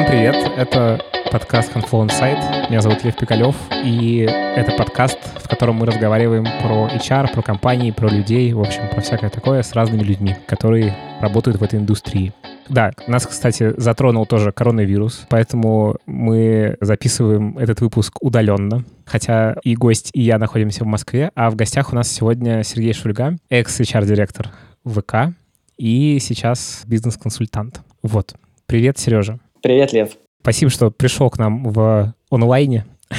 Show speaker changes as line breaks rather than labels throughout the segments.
Всем привет, это подкаст Handful Insight. Меня зовут Лев Пикалев, и это подкаст, в котором мы разговариваем про HR, про компании, про людей, в общем, про всякое такое с разными людьми, которые работают в этой индустрии. Да, нас, кстати, затронул тоже коронавирус, поэтому мы записываем этот выпуск удаленно. Хотя и гость, и я находимся в Москве, а в гостях у нас сегодня Сергей Шульга, экс-HR-директор ВК и сейчас бизнес-консультант. Вот. Привет, Сережа.
Привет, Лев.
Спасибо, что пришел к нам в онлайне.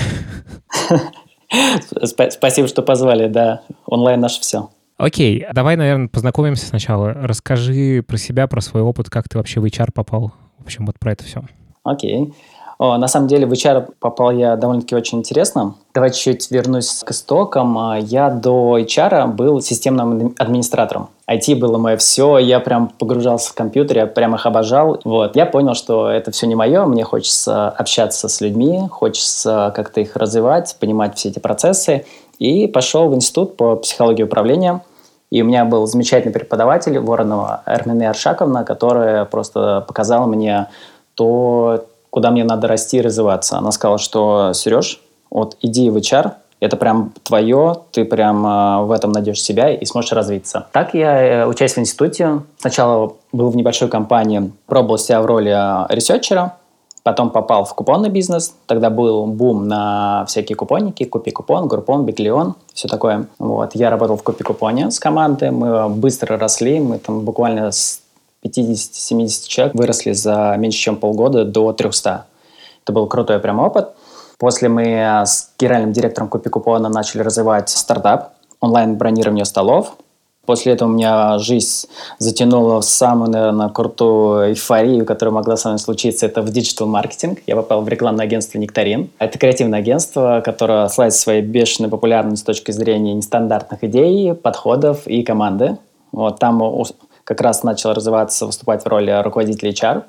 Спасибо, что позвали, да. Онлайн наше все.
Окей, давай, наверное, познакомимся сначала. Расскажи про себя, про свой опыт, как ты вообще в HR попал. В общем, вот про это все.
Окей. На самом деле в HR попал я довольно-таки очень интересно. Давай чуть вернусь к истокам. А, я до HR был системным администратором. IT было мое все, я прям погружался в компьютер, я прям их обожал. Вот. Я понял, что это все не мое, мне хочется общаться с людьми, хочется как-то их развивать, понимать все эти процессы. И пошел в институт по психологии управления. И у меня был замечательный преподаватель Воронова Эрмине Аршаковна, которая просто показала мне то, куда мне надо расти и развиваться. Она сказала, что, Сереж, вот иди в HR, это прям твое, ты прям э, в этом найдешь себя и сможешь развиться. Так я, э, учась в институте, сначала был в небольшой компании, пробовал себя в роли э, researcher а, потом попал в купонный бизнес, тогда был бум на всякие купонники, Купи-купон, Groupon, Биглион, все такое. Вот. Я работал в Купи-купоне с командой, мы быстро росли, мы там буквально с 50-70 человек выросли за меньше, чем полгода до 300. Это был крутой прям опыт. После мы с генеральным директором Купи Купона начали развивать стартап, онлайн-бронирование столов. После этого у меня жизнь затянула в самую, наверное, крутую эйфорию, которая могла со мной случиться. Это в digital-маркетинг. Я попал в рекламное агентство «Нектарин». Это креативное агентство, которое славит своей бешеной популярностью с точки зрения нестандартных идей, подходов и команды. Вот там как раз начал развиваться, выступать в роли руководителя HR,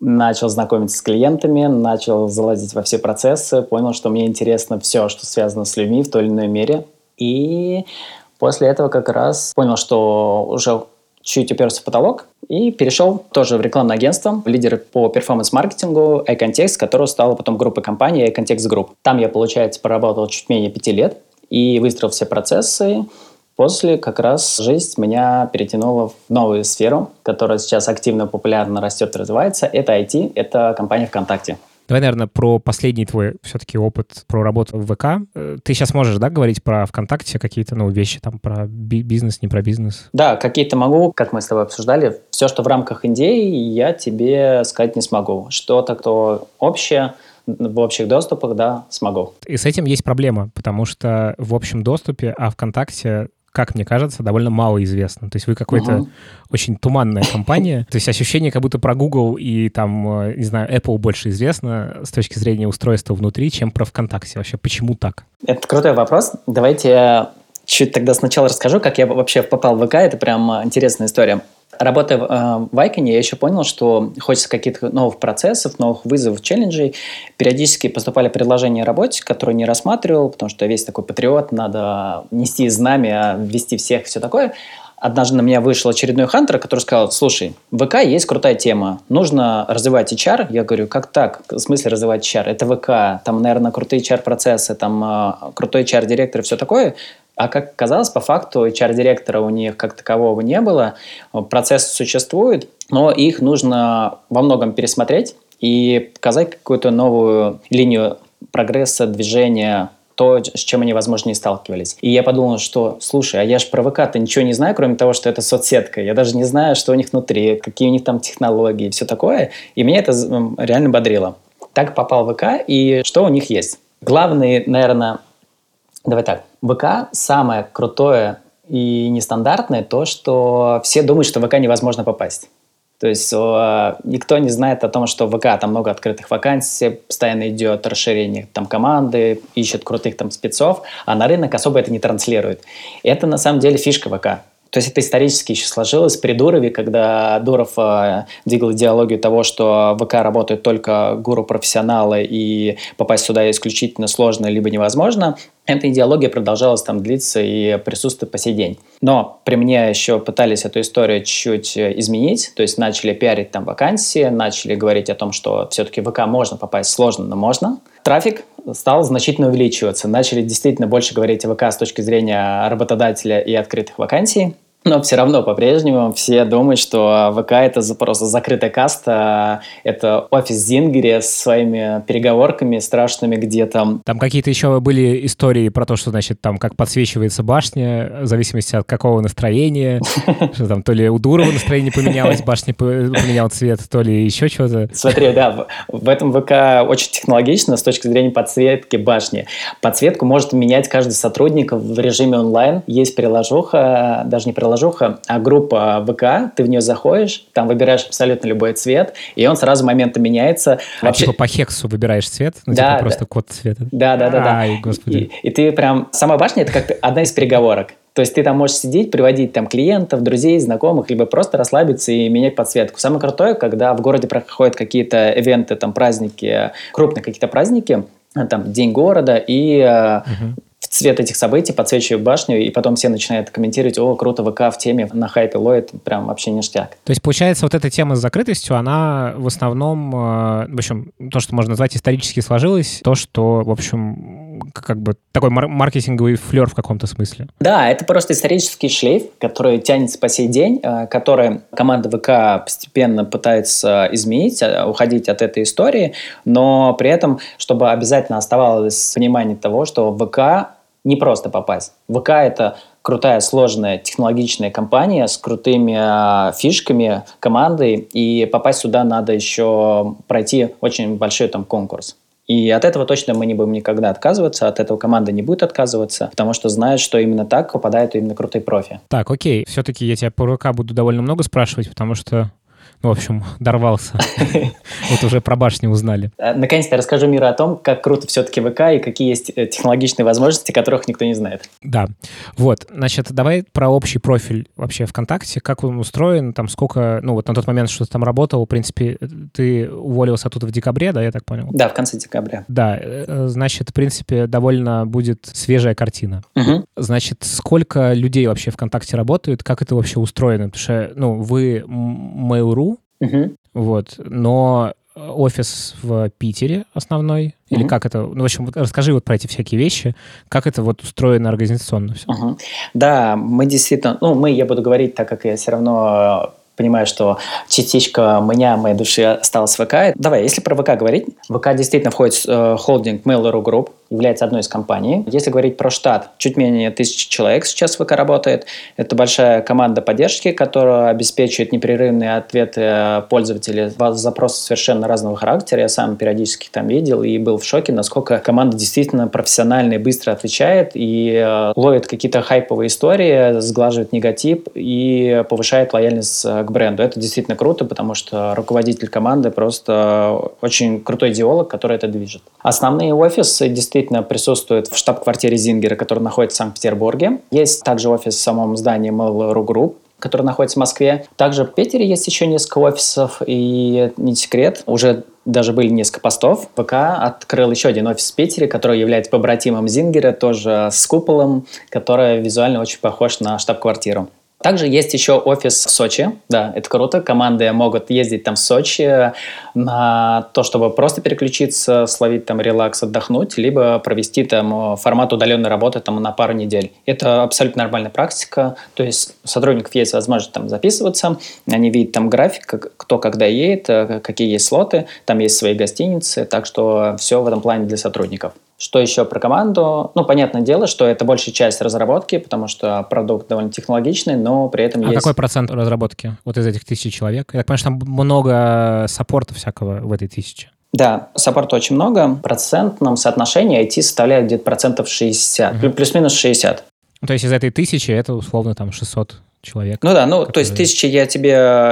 начал знакомиться с клиентами, начал залазить во все процессы, понял, что мне интересно все, что связано с людьми в той или иной мере. И после этого как раз понял, что уже чуть уперся в потолок и перешел тоже в рекламное агентство, лидер по перформанс-маркетингу iContext, которое стало потом группой компании iContext Group. Там я, получается, проработал чуть менее пяти лет и выстроил все процессы, После как раз жизнь меня перетянула в новую сферу, которая сейчас активно, популярно растет и развивается. Это IT, это компания ВКонтакте.
Давай, наверное, про последний твой все-таки опыт про работу в ВК. Э, ты сейчас можешь, да, говорить про ВКонтакте какие-то ну, вещи, там, про би- бизнес, не про бизнес?
Да, какие-то могу, как мы с тобой обсуждали. Все, что в рамках идеи, я тебе сказать не смогу. Что-то, кто общее, в общих доступах, да, смогу.
И с этим есть проблема, потому что в общем доступе, а ВКонтакте как мне кажется, довольно мало известно. То есть вы какой-то uh-huh. очень туманная компания. То есть ощущение, как будто про Google и там, э, не знаю, Apple больше известно с точки зрения устройства внутри, чем про ВКонтакте. Вообще, почему так?
Это крутой вопрос. Давайте я чуть тогда сначала расскажу, как я вообще попал в ВК. Это прям интересная история. Работая э, в Icon, я еще понял, что хочется каких-то новых процессов, новых вызовов, челленджей. Периодически поступали предложения о работе, которые не рассматривал, потому что весь такой патриот, надо нести знамя, вести всех, все такое. Однажды на меня вышел очередной хантер, который сказал, слушай, в ВК есть крутая тема, нужно развивать HR. Я говорю, как так? В смысле развивать HR? Это ВК, там, наверное, крутые HR-процессы, там, э, крутой HR-директор и все такое. А как оказалось, по факту HR-директора у них как такового не было. Процесс существует, но их нужно во многом пересмотреть и показать какую-то новую линию прогресса, движения, то, с чем они, возможно, не сталкивались. И я подумал, что, слушай, а я же про ВК-то ничего не знаю, кроме того, что это соцсетка. Я даже не знаю, что у них внутри, какие у них там технологии все такое. И меня это реально бодрило. Так попал в ВК, и что у них есть? Главный, наверное, Давай так. ВК самое крутое и нестандартное то, что все думают, что в ВК невозможно попасть. То есть э, никто не знает о том, что в ВК там много открытых вакансий, постоянно идет расширение там команды, ищут крутых там спецов, а на рынок особо это не транслирует. Это на самом деле фишка ВК. То есть это исторически еще сложилось при Дурове, когда Дуров э, двигал идеологию того, что ВК работают только гуру-профессионалы и попасть сюда исключительно сложно либо невозможно. Эта идеология продолжалась там длиться и присутствует по сей день. Но при мне еще пытались эту историю чуть э, изменить, то есть начали пиарить там вакансии, начали говорить о том, что все-таки ВК можно попасть сложно, но можно. Трафик стал значительно увеличиваться. Начали действительно больше говорить о ВК с точки зрения работодателя и открытых вакансий. Но все равно по-прежнему все думают, что ВК это просто закрытая каста, это офис Зингери с своими переговорками страшными, где там...
Там какие-то еще были истории про то, что, значит, там как подсвечивается башня, в зависимости от какого настроения, что там то ли у Дурова настроение поменялось, башня поменял цвет, то ли еще что-то.
Смотри, да, в этом ВК очень технологично с точки зрения подсветки башни. Подсветку может менять каждый сотрудник в режиме онлайн. Есть приложуха, даже не приложуха, приложуха, а группа ВК, ты в нее заходишь, там выбираешь абсолютно любой цвет, и он сразу моментом меняется.
А Вообще... типа по хексу выбираешь цвет? Ну,
да,
типа просто код цвета?
Да, да, да. да.
Ай, господи.
И, и ты прям... Сама башня — это как одна из переговорок. То есть ты там можешь сидеть, приводить там клиентов, друзей, знакомых, либо просто расслабиться и менять подсветку. Самое крутое, когда в городе проходят какие-то ивенты, там праздники, крупные какие-то праздники, там День города, и угу цвет этих событий, подсвечиваю башню, и потом все начинают комментировать, о, круто, ВК в теме, на хайпе ловит, прям вообще ништяк.
То есть, получается, вот эта тема с закрытостью, она в основном, э, в общем, то, что можно назвать исторически сложилось, то, что, в общем, как бы такой мар- маркетинговый флер в каком-то смысле.
Да, это просто исторический шлейф, который тянется по сей день, э, который команда ВК постепенно пытается изменить, э, уходить от этой истории, но при этом, чтобы обязательно оставалось понимание того, что ВК не просто попасть. ВК — это крутая, сложная, технологичная компания с крутыми э, фишками, командой, и попасть сюда надо еще пройти очень большой там конкурс. И от этого точно мы не будем никогда отказываться, от этого команда не будет отказываться, потому что знает, что именно так попадает именно крутой профи.
Так, окей. Все-таки я тебя по ВК буду довольно много спрашивать, потому что в общем, дорвался. Вот уже про башню узнали.
Э, наконец-то расскажу миру о том, как круто все-таки ВК и какие есть э, технологичные возможности, которых никто не знает.
Да. Вот, значит, давай про общий профиль вообще ВКонтакте. Как он устроен, там сколько, ну вот на тот момент, что ты там работал, в принципе, ты уволился оттуда в декабре, да, я так понял?
Да, в конце декабря.
Да, э, значит, в принципе, довольно будет свежая картина.
Угу.
Значит, сколько людей вообще ВКонтакте работают, как это вообще устроено? Потому что, ну, вы Mail.ru,
Угу.
Вот. Но офис в Питере основной? Или угу. как это? Ну, в общем, расскажи вот про эти всякие вещи, как это вот устроено организационно все.
Угу. Да, мы действительно, ну, мы, я буду говорить, так как я все равно понимаю, что частичка меня, моей души осталась в ВК. Давай, если про ВК говорить, ВК действительно входит в э, холдинг Mail.ru Group, является одной из компаний. Если говорить про штат, чуть менее тысячи человек сейчас в ВК работает. Это большая команда поддержки, которая обеспечивает непрерывные ответы э, пользователей. Запросы совершенно разного характера. Я сам периодически там видел и был в шоке, насколько команда действительно профессионально и быстро отвечает и э, ловит какие-то хайповые истории, сглаживает негатив и повышает лояльность к бренду. Это действительно круто, потому что руководитель команды просто очень крутой идеолог, который это движет. Основные офисы действительно присутствуют в штаб-квартире Зингера, который находится в Санкт-Петербурге. Есть также офис в самом здании Mail.ru Group, который находится в Москве. Также в Питере есть еще несколько офисов, и не секрет, уже даже были несколько постов. ВК открыл еще один офис в Питере, который является побратимом Зингера, тоже с куполом, который визуально очень похож на штаб-квартиру. Также есть еще офис в Сочи. Да, это круто. Команды могут ездить там в Сочи на то, чтобы просто переключиться, словить там релакс, отдохнуть, либо провести там формат удаленной работы там на пару недель. Это абсолютно нормальная практика. То есть у сотрудников есть возможность там записываться, они видят там график, кто когда едет, э, какие есть слоты, там есть свои гостиницы, так что все в этом плане для сотрудников. Что еще про команду? Ну, понятное дело, что это большая часть разработки, потому что продукт довольно технологичный, но при этом
а
есть...
какой процент разработки вот из этих тысячи человек? Я так понимаю, что там много саппорта всякого в этой тысяче.
Да, саппорта очень много. В процентном соотношении IT составляет где-то процентов 60, угу. плюс-минус 60.
Ну, то есть из этой тысячи это условно там 600 человек.
Ну да, ну который... то есть тысячи я тебе,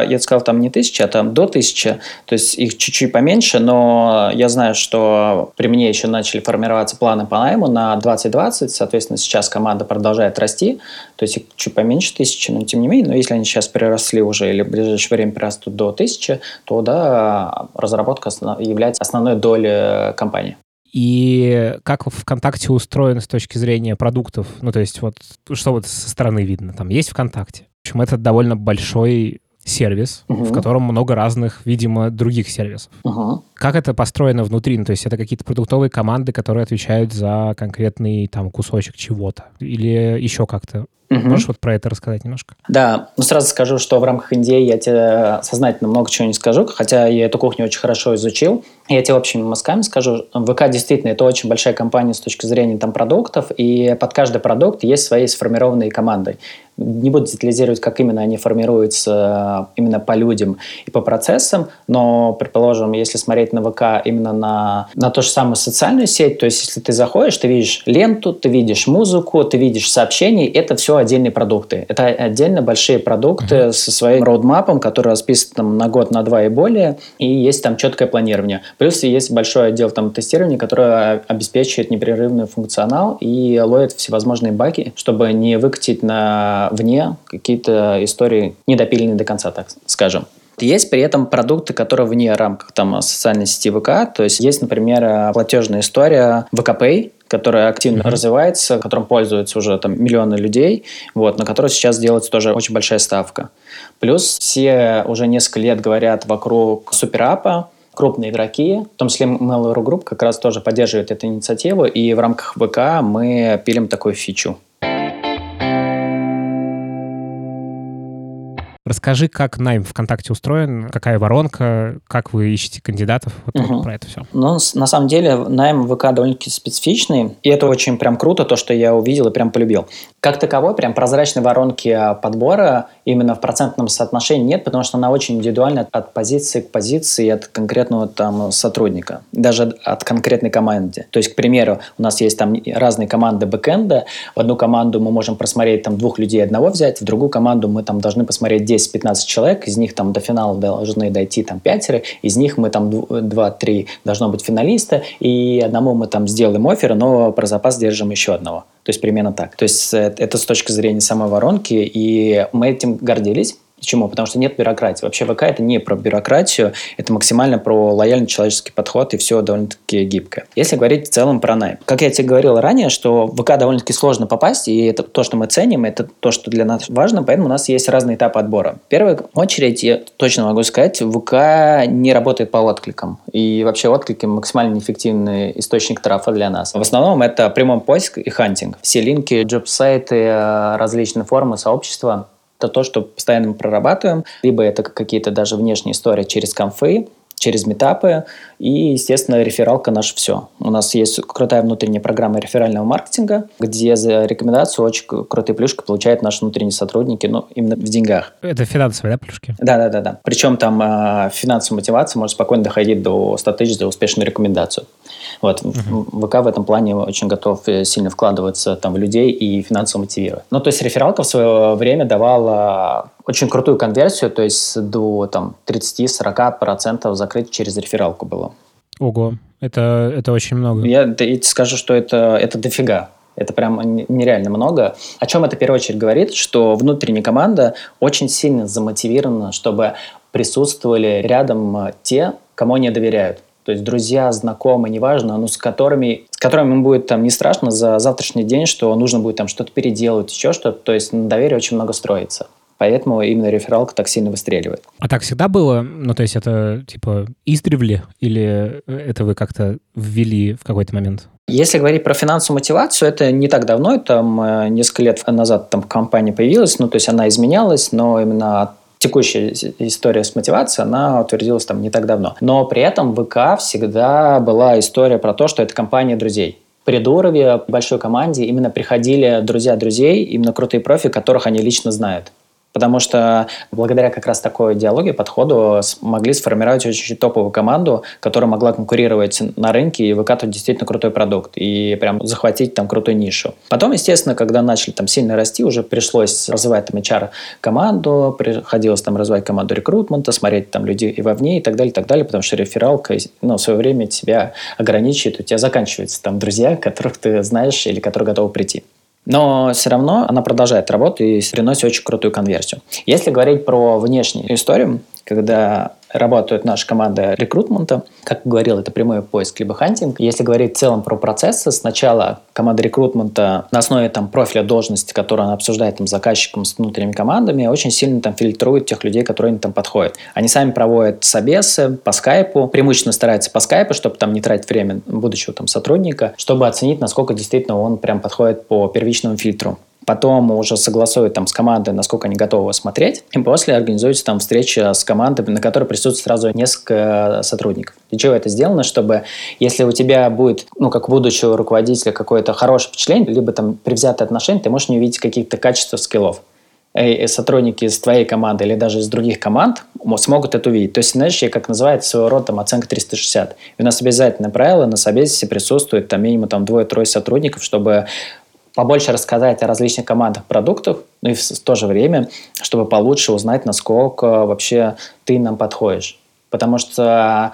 я сказал там не тысяча, а там до тысячи, то есть их чуть-чуть поменьше, но я знаю, что при мне еще начали формироваться планы по найму на 2020, соответственно, сейчас команда продолжает расти, то есть их чуть поменьше тысячи, но тем не менее, но если они сейчас переросли уже или в ближайшее время перерастут до тысячи, то да, разработка является основной долей компании.
И как ВКонтакте устроен с точки зрения продуктов? Ну, то есть вот что вот со стороны видно? Там есть ВКонтакте. В общем, это довольно большой сервис, угу. в котором много разных, видимо, других сервисов. Угу. Как это построено внутри? Ну, то есть это какие-то продуктовые команды, которые отвечают за конкретный там кусочек чего-то? Или еще как-то? Угу. Можешь вот про это рассказать немножко?
Да, ну сразу скажу, что в рамках Индии я тебе сознательно много чего не скажу, хотя я эту кухню очень хорошо изучил. Я тебе общими мазками скажу, ВК действительно это очень большая компания с точки зрения там продуктов, и под каждый продукт есть свои сформированные команды. Не буду детализировать, как именно они формируются э, именно по людям и по процессам, но, предположим, если смотреть на ВК именно на, на ту же самую социальную сеть, то есть если ты заходишь, ты видишь ленту, ты видишь музыку, ты видишь сообщения, это все отдельные продукты. Это отдельно большие продукты mm-hmm. со своим роудмапом, который расписан там, на год, на два и более, и есть там четкое планирование. Плюс есть большой отдел там тестирования, который обеспечивает непрерывный функционал и ловит всевозможные баги, чтобы не выкатить на вне какие-то истории недопиленные до конца, так скажем. Есть при этом продукты, которые вне рамках там, социальной сети ВК. То есть есть, например, платежная история ВКПay, которая активно mm-hmm. развивается, которым пользуются уже там миллионы людей, вот, на которую сейчас делается тоже очень большая ставка. Плюс все уже несколько лет говорят вокруг суперапа, крупные игроки, в том числе Mail.ru Group, как раз тоже поддерживает эту инициативу, и в рамках ВК мы пилим такую фичу.
Расскажи, как найм ВКонтакте устроен, какая воронка, как вы ищете кандидатов, вот угу. про это все.
Ну, на самом деле, найм ВК довольно-таки специфичный, и это очень прям круто, то, что я увидел и прям полюбил. Как таковой, прям прозрачной воронки подбора именно в процентном соотношении нет, потому что она очень индивидуальна от позиции к позиции, от конкретного там сотрудника, даже от конкретной команды. То есть, к примеру, у нас есть там разные команды бэкэнда, в одну команду мы можем просмотреть там двух людей одного взять, в другую команду мы там должны посмотреть 10-15 человек, из них там до финала должны дойти там пятеро, из них мы там 2-3 должно быть финалиста, и одному мы там сделаем офер, но про запас держим еще одного. То есть примерно так. То есть э, это с точки зрения самой воронки, и мы этим гордились. Почему? Потому что нет бюрократии. Вообще ВК это не про бюрократию, это максимально про лояльный человеческий подход и все довольно-таки гибкое. Если говорить в целом про найм. Как я тебе говорил ранее, что в ВК довольно-таки сложно попасть, и это то, что мы ценим, это то, что для нас важно, поэтому у нас есть разные этапы отбора. В первую очередь, я точно могу сказать, ВК не работает по откликам. И вообще отклики максимально неэффективный источник трафа для нас. В основном это прямой поиск и хантинг. Все линки, джоб-сайты, э, различные формы сообщества это то, что постоянно мы прорабатываем, либо это какие-то даже внешние истории через конфы, через метапы. И, естественно, рефералка наше все. У нас есть крутая внутренняя программа реферального маркетинга, где за рекомендацию очень крутые плюшки получают наши внутренние сотрудники, ну, именно в деньгах.
Это финансовые, да, плюшки?
Да-да-да. да. Причем там э, финансовая мотивация может спокойно доходить до 100 тысяч за успешную рекомендацию. Вот. Угу. ВК в этом плане очень готов э, сильно вкладываться там, в людей и финансово мотивировать. Ну, то есть рефералка в свое время давала очень крутую конверсию, то есть до там, 30-40% закрыть через рефералку было.
Ого, это, это очень много.
Я, я тебе скажу, что это, это дофига. Это прям нереально много. О чем это в первую очередь говорит? Что внутренняя команда очень сильно замотивирована, чтобы присутствовали рядом э, те, кому они доверяют. То есть друзья, знакомые, неважно, но с которыми, с которыми им будет там не страшно за завтрашний день, что нужно будет там что-то переделать, еще что-то. То есть на доверие очень много строится. Поэтому именно рефералка так сильно выстреливает.
А так всегда было? Ну, то есть это типа издревле или это вы как-то ввели в какой-то момент?
Если говорить про финансовую мотивацию, это не так давно, там э, несколько лет назад там компания появилась, ну, то есть она изменялась, но именно текущая история с мотивацией, она утвердилась там не так давно. Но при этом в ВК всегда была история про то, что это компания друзей. При Дурове, большой команде, именно приходили друзья друзей, именно крутые профи, которых они лично знают. Потому что благодаря как раз такой идеологии, подходу смогли сформировать очень топовую команду, которая могла конкурировать на рынке и выкатывать действительно крутой продукт и прям захватить там крутую нишу. Потом, естественно, когда начали там сильно расти, уже пришлось развивать там HR-команду, приходилось там развивать команду рекрутмента, смотреть там людей и вовне и так далее, и так далее, потому что рефералка ну, в свое время тебя ограничивает, у тебя заканчиваются там друзья, которых ты знаешь или которые готовы прийти. Но все равно она продолжает работать и приносит очень крутую конверсию. Если говорить про внешнюю историю, когда работает наша команда рекрутмента. Как говорил, это прямой поиск либо хантинг. Если говорить в целом про процессы, сначала команда рекрутмента на основе там, профиля должности, которую она обсуждает там, с заказчиком, с внутренними командами, очень сильно там фильтрует тех людей, которые им там подходят. Они сами проводят собесы по скайпу, преимущественно стараются по скайпу, чтобы там не тратить время будущего там сотрудника, чтобы оценить, насколько действительно он прям подходит по первичному фильтру потом уже согласуют там с командой, насколько они готовы смотреть, и после организуется там встреча с командой, на которой присутствует сразу несколько сотрудников. Для чего это сделано? Чтобы, если у тебя будет, ну, как будущего руководителя, какое-то хорошее впечатление, либо там привзятое отношение, ты можешь не увидеть каких-то качеств, скиллов сотрудники из твоей команды или даже из других команд смогут это увидеть. То есть, знаешь, как называется своего рода там, оценка 360. И у нас обязательное правило, на собесе присутствует там минимум там, двое-трое сотрудников, чтобы побольше рассказать о различных командах продуктов, но и в то же время, чтобы получше узнать, насколько вообще ты нам подходишь. Потому что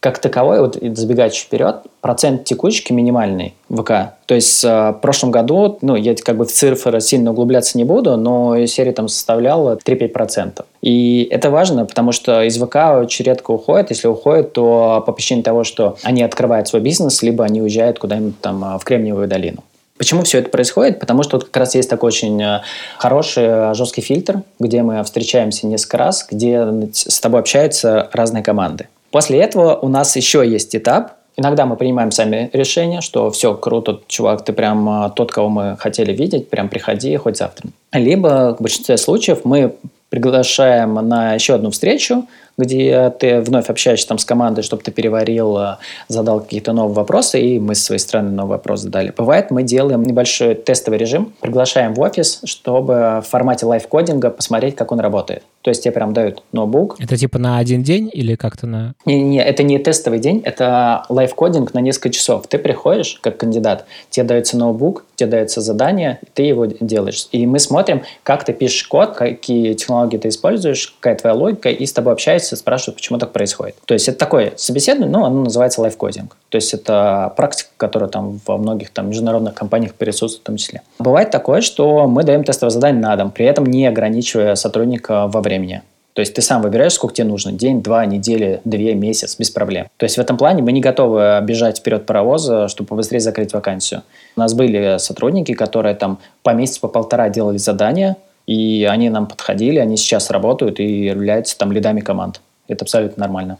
как таковой, вот забегать вперед, процент текучки минимальный в ВК. То есть э, в прошлом году, ну, я как бы в цифры сильно углубляться не буду, но серия там составляла 3-5%. И это важно, потому что из ВК очень редко уходят. Если уходят, то по причине того, что они открывают свой бизнес, либо они уезжают куда-нибудь там э, в Кремниевую долину. Почему все это происходит? Потому что вот как раз есть такой очень э, хороший э, жесткий фильтр, где мы встречаемся несколько раз, где с тобой общаются разные команды. После этого у нас еще есть этап, Иногда мы принимаем сами решение, что все, круто, чувак, ты прям э, тот, кого мы хотели видеть, прям приходи хоть завтра. Либо в большинстве случаев мы приглашаем на еще одну встречу, где ты вновь общаешься там с командой, чтобы ты переварил, э, задал какие-то новые вопросы, и мы с своей стороны новый вопрос задали. Бывает, мы делаем небольшой тестовый режим, приглашаем в офис, чтобы в формате лайфкодинга посмотреть, как он работает. То есть тебе прям дают ноутбук.
Это типа на один день или как-то на...
Не-не, это не тестовый день, это лайфкодинг на несколько часов. Ты приходишь как кандидат, тебе дается ноутбук, тебе дается задание, ты его делаешь. И мы смотрим, как ты пишешь код, какие технологии ты используешь, какая твоя логика, и с тобой общаются, спрашивают, почему так происходит. То есть это такое собеседование, но оно называется лайфкодинг. То есть это практика, которая там во многих там международных компаниях присутствует в том числе. Бывает такое, что мы даем тестовое задание на дом, при этом не ограничивая сотрудника во времени. То есть ты сам выбираешь, сколько тебе нужно. День, два, недели, две, месяц, без проблем. То есть в этом плане мы не готовы бежать вперед паровоза, чтобы побыстрее закрыть вакансию. У нас были сотрудники, которые там по месяцу, по полтора делали задания, и они нам подходили, они сейчас работают и являются там лидами команд. Это абсолютно нормально.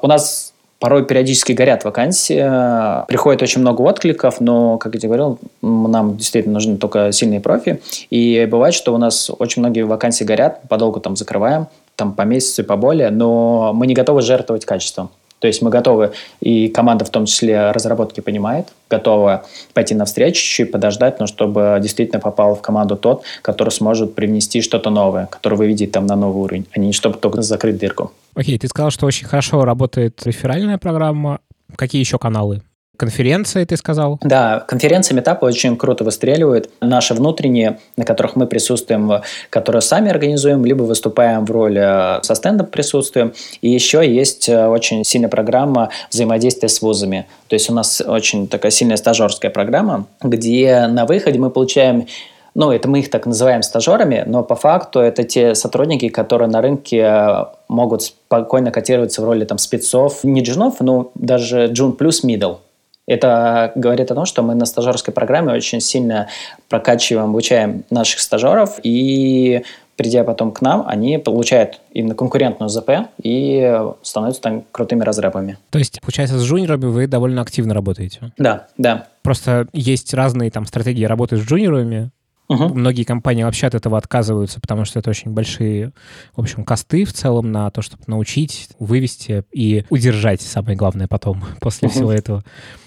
У нас порой периодически горят вакансии, приходит очень много откликов, но, как я тебе говорил, нам действительно нужны только сильные профи. И бывает, что у нас очень многие вакансии горят, подолгу там закрываем, там по месяцу и поболее, но мы не готовы жертвовать качеством. То есть мы готовы, и команда в том числе разработки понимает, готова пойти навстречу, чуть подождать, но чтобы действительно попал в команду тот, который сможет привнести что-то новое, который выведет там на новый уровень, а не чтобы только закрыть дырку.
Окей, ты сказал, что очень хорошо работает реферальная программа. Какие еще каналы? Конференции, ты сказал?
Да, конференции метапы очень круто выстреливают. Наши внутренние, на которых мы присутствуем, которые сами организуем, либо выступаем в роли э, со стендом присутствуем. И еще есть э, очень сильная программа взаимодействия с вузами. То есть у нас очень такая сильная стажерская программа, где на выходе мы получаем ну, это мы их так называем стажерами, но по факту это те сотрудники, которые на рынке э, могут спокойно котироваться в роли там спецов, не джунов, но даже джун плюс middle. Это говорит о том, что мы на стажерской программе очень сильно прокачиваем, обучаем наших стажеров, и придя потом к нам, они получают именно конкурентную ЗП и становятся там крутыми разрабами.
То есть, получается, с джуниорами вы довольно активно работаете?
Да, да.
Просто есть разные там стратегии работы с джуниорами, Угу. Многие компании вообще от этого отказываются, потому что это очень большие, в общем, косты в целом на то, чтобы научить, вывести и удержать, самое главное, потом, после угу. всего этого.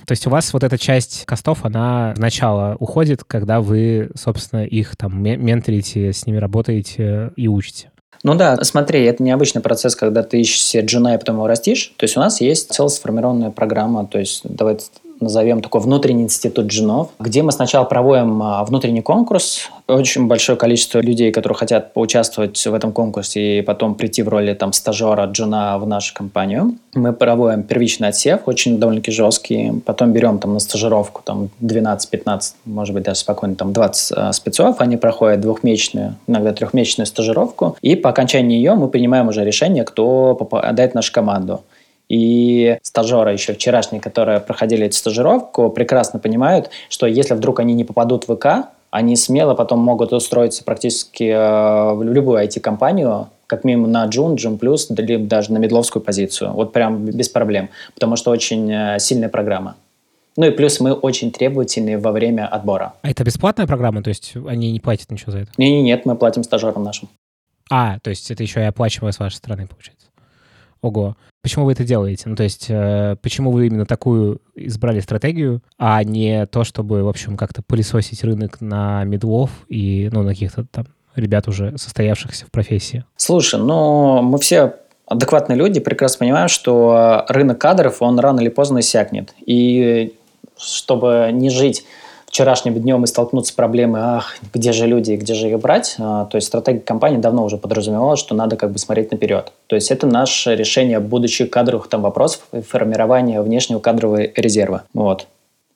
То есть у вас вот эта часть костов, она сначала уходит, когда вы, собственно, их там менторите, с ними работаете и учите.
Ну да, смотри, это необычный процесс, когда ты ищешь себе джуна и потом его растишь. То есть у нас есть целая сформированная программа, то есть давай назовем такой внутренний институт джинов, где мы сначала проводим а, внутренний конкурс. Очень большое количество людей, которые хотят поучаствовать в этом конкурсе и потом прийти в роли там стажера джина в нашу компанию. Мы проводим первичный отсев, очень довольно-таки жесткий. Потом берем там на стажировку там 12-15, может быть даже спокойно там 20 а, спецов. Они проходят двухмесячную, иногда трехмесячную стажировку. И по окончании ее мы принимаем уже решение, кто попадает в нашу команду. И стажеры еще вчерашние, которые проходили эту стажировку, прекрасно понимают, что если вдруг они не попадут в ВК, они смело потом могут устроиться практически э, в любую IT-компанию, как минимум на Джун, Джун Плюс, либо даже на медловскую позицию. Вот прям без проблем, потому что очень э, сильная программа. Ну и плюс мы очень требовательны во время отбора.
А это бесплатная программа? То есть они не платят ничего за это?
Не-не, нет, мы платим стажерам нашим.
А, то есть это еще и оплачиваемое с вашей стороны, получается? Ого. Почему вы это делаете? Ну, то есть, э, почему вы именно такую избрали стратегию, а не то, чтобы, в общем, как-то пылесосить рынок на медлов и, ну, на каких-то там ребят уже состоявшихся в профессии?
Слушай, ну, мы все адекватные люди, прекрасно понимаем, что рынок кадров, он рано или поздно иссякнет. И чтобы не жить вчерашним днем и столкнуться с проблемой, ах, где же люди, где же их брать, а, то есть стратегия компании давно уже подразумевала, что надо как бы смотреть наперед. То есть это наше решение будущих кадровых там вопросов и формирования внешнего кадрового резерва. Вот.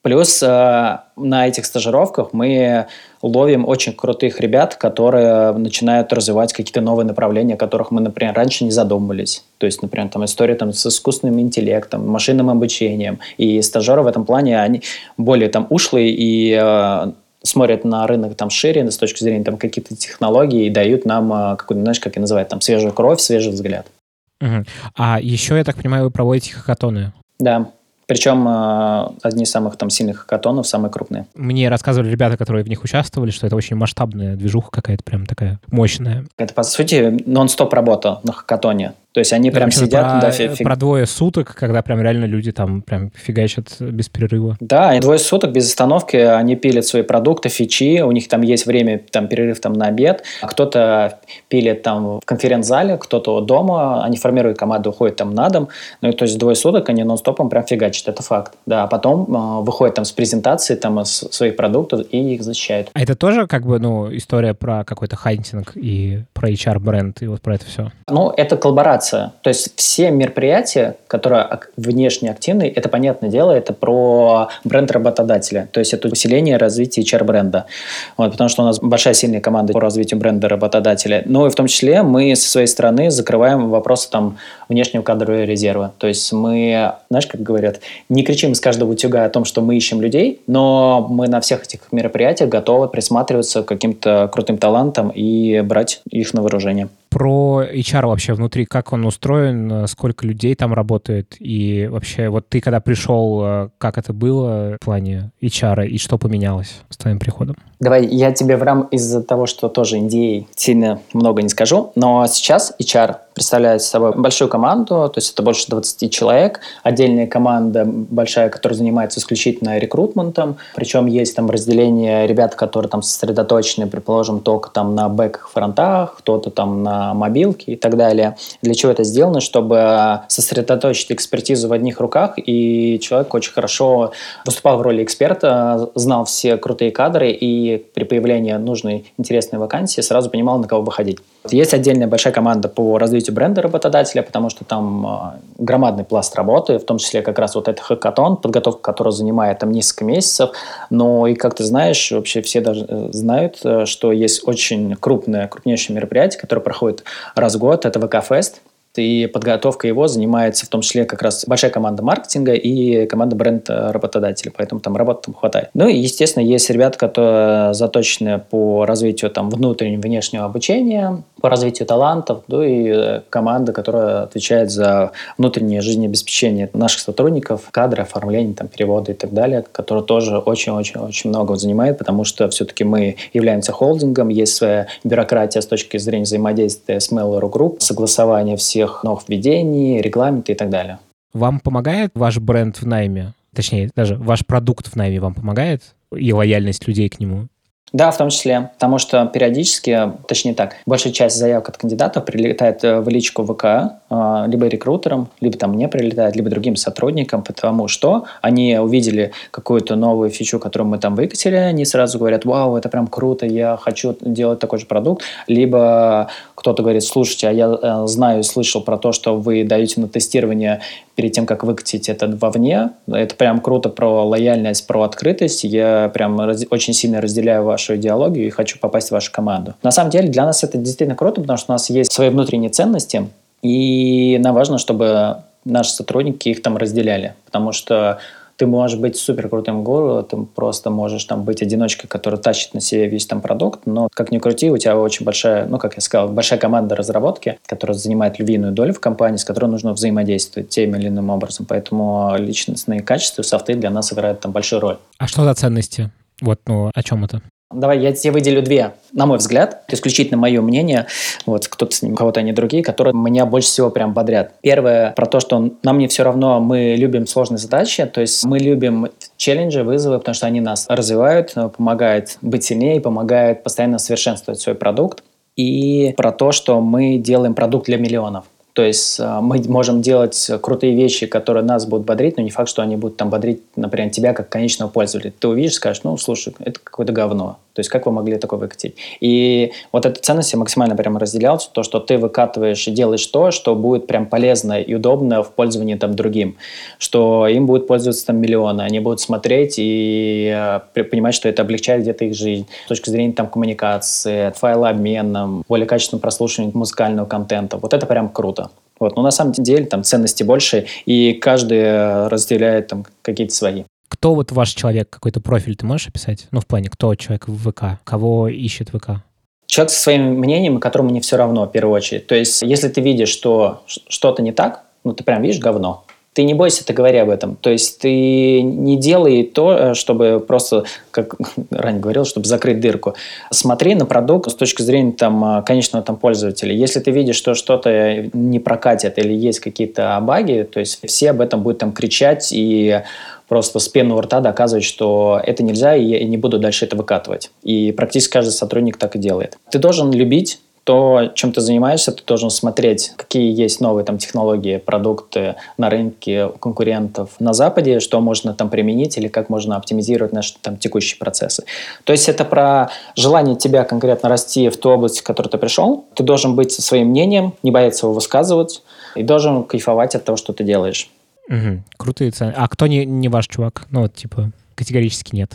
Плюс э, на этих стажировках мы ловим очень крутых ребят, которые начинают развивать какие-то новые направления, о которых мы, например, раньше не задумывались. То есть, например, там история там, с искусственным интеллектом, машинным обучением. И стажеры в этом плане, они более там ушлые и э, смотрят на рынок там шире с точки зрения там каких-то технологий и дают нам э, какую-то, знаешь, как и называют, там свежую кровь, свежий взгляд.
Угу. А еще, я так понимаю, вы проводите хакатоны?
Да. Причем э, одни из самых там сильных хакатонов, самые крупные.
Мне рассказывали ребята, которые в них участвовали, что это очень масштабная движуха какая-то прям такая мощная.
Это, по сути, нон-стоп работа на хакатоне. То есть они прям сидят...
Про, да, фиг... про двое суток, когда прям реально люди там прям фигачат без перерыва.
Да, и двое суток без остановки они пилят свои продукты, фичи, у них там есть время, там перерыв там на обед, а кто-то пилит там в конференц-зале, кто-то дома, они формируют команду, уходят там на дом, ну то есть двое суток они нон-стопом прям фигачат, это факт. Да, а потом э, выходят там с презентацией там из своих продуктов и их защищают.
А это тоже как бы, ну, история про какой-то хантинг и про HR-бренд и вот про это все?
Ну, это коллаборация коммуникация. То есть все мероприятия, которые внешне активны, это, понятное дело, это про бренд работодателя. То есть это усиление развития HR-бренда. Вот, потому что у нас большая сильная команда по развитию бренда работодателя. Ну и в том числе мы со своей стороны закрываем вопросы там внешнего кадрового резерва. То есть мы, знаешь, как говорят, не кричим из каждого утюга о том, что мы ищем людей, но мы на всех этих мероприятиях готовы присматриваться к каким-то крутым талантам и брать их на вооружение
про HR вообще внутри, как он устроен, сколько людей там работает, и вообще вот ты когда пришел, э, как это было в плане HR, и что поменялось с твоим приходом?
Давай, я тебе в рам из-за того, что тоже NDA сильно много не скажу, но сейчас HR представляет собой большую команду, то есть это больше 20 человек, отдельная команда большая, которая занимается исключительно рекрутментом, причем есть там разделение ребят, которые там сосредоточены, предположим, только там на бэках, фронтах, кто-то там на мобилке и так далее. Для чего это сделано? Чтобы сосредоточить экспертизу в одних руках, и человек очень хорошо выступал в роли эксперта, знал все крутые кадры, и при появлении нужной интересной вакансии сразу понимал, на кого выходить. Есть отдельная большая команда по развитию бренда работодателя, потому что там э, громадный пласт работы, в том числе как раз вот этот хакатон, подготовка которого занимает там несколько месяцев. Но и как ты знаешь, вообще все даже э, знают, э, что есть очень крупное, крупнейшее мероприятие, которое проходит раз в год, это ВК-фест и подготовка его занимается в том числе как раз большая команда маркетинга и команда бренд работодателя, поэтому там работы там хватает. Ну и, естественно, есть ребята, которые заточены по развитию там внутреннего, внешнего обучения, по развитию талантов, ну и э, команда, которая отвечает за внутреннее жизнеобеспечение наших сотрудников, кадры, оформление, там, переводы и так далее, которая тоже очень-очень-очень много занимает, потому что все-таки мы являемся холдингом, есть своя бюрократия с точки зрения взаимодействия с Mail.ru Group, согласование всех новых введений, регламенты и так далее.
Вам помогает ваш бренд в найме? Точнее, даже ваш продукт в найме вам помогает? И лояльность людей к нему?
Да, в том числе, потому что периодически, точнее так, большая часть заявок от кандидатов прилетает э, в личку ВК, э, либо рекрутерам, либо там мне прилетает, либо другим сотрудникам, потому что они увидели какую-то новую фичу, которую мы там выкатили, они сразу говорят, вау, это прям круто, я хочу делать такой же продукт, либо кто-то говорит, слушайте, а я э, знаю и слышал про то, что вы даете на тестирование перед тем, как выкатить это вовне. Это прям круто про лояльность, про открытость. Я прям раз, очень сильно разделяю вашу идеологию и хочу попасть в вашу команду. На самом деле для нас это действительно круто, потому что у нас есть свои внутренние ценности, и нам важно, чтобы наши сотрудники их там разделяли. Потому что ты можешь быть супер крутым гуру, ты просто можешь там быть одиночкой, который тащит на себе весь там продукт, но как ни крути, у тебя очень большая, ну, как я сказал, большая команда разработки, которая занимает львиную долю в компании, с которой нужно взаимодействовать тем или иным образом. Поэтому личностные качества, софты для нас играют там большую роль.
А что за ценности? Вот, ну, о чем это?
Давай, я тебе выделю две, на мой взгляд, исключительно мое мнение, вот кто-то с ним, кого-то они другие, которые меня больше всего прям бодрят. Первое про то, что нам не все равно, мы любим сложные задачи, то есть мы любим челленджи, вызовы, потому что они нас развивают, помогают быть сильнее, помогают постоянно совершенствовать свой продукт. И про то, что мы делаем продукт для миллионов. То есть э, мы можем делать крутые вещи, которые нас будут бодрить, но не факт, что они будут там бодрить, например, тебя как конечного пользователя. Ты увидишь, скажешь, ну, слушай, это какое-то говно. То есть как вы могли такое выкатить? И вот эта ценность я максимально прям разделял, то, что ты выкатываешь и делаешь то, что будет прям полезно и удобно в пользовании там другим, что им будет пользоваться там миллионы, они будут смотреть и э, понимать, что это облегчает где-то их жизнь с точки зрения там коммуникации, файлообмена, более качественного прослушивания музыкального контента. Вот это прям круто. Вот. Но на самом деле там ценности больше, и каждый разделяет там какие-то свои.
Кто вот ваш человек, какой-то профиль ты можешь описать? Ну, в плане, кто человек в ВК? Кого ищет ВК?
Человек со своим мнением, которому не все равно, в первую очередь. То есть, если ты видишь, что что-то не так, ну, ты прям видишь говно, ты не бойся, ты говори об этом. То есть ты не делай то, э, чтобы просто, как ранее говорил, чтобы закрыть дырку. Смотри на продукт с точки зрения там, э, конечного там, пользователя. Если ты видишь, что что-то не прокатит или есть какие-то баги, то есть все об этом будут там кричать и просто с пены у рта доказывать, что это нельзя, и я не буду дальше это выкатывать. И практически каждый сотрудник так и делает. Ты должен любить то, чем ты занимаешься, ты должен смотреть, какие есть новые там технологии, продукты на рынке конкурентов на Западе, что можно там применить или как можно оптимизировать наши там текущие процессы. То есть это про желание тебя конкретно расти в ту область, в которую ты пришел. Ты должен быть своим мнением, не бояться его высказывать и должен кайфовать от того, что ты делаешь.
Угу. Крутые цены. А кто не, не ваш чувак? Ну, вот, типа, категорически нет.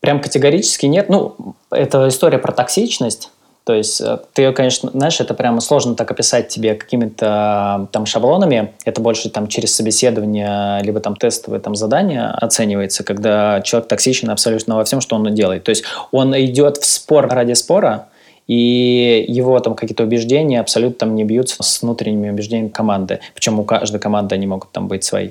Прям категорически нет. Ну, это история про токсичность. То есть э, ты, конечно, знаешь, это прямо сложно так описать тебе какими-то э, там шаблонами. Это больше там через собеседование, либо там тестовые там задания оценивается, когда человек токсичен абсолютно во всем, что он делает. То есть он идет в спор ради спора, и его там какие-то убеждения абсолютно там не бьются с внутренними убеждениями команды. Причем у каждой команды они могут там быть свои.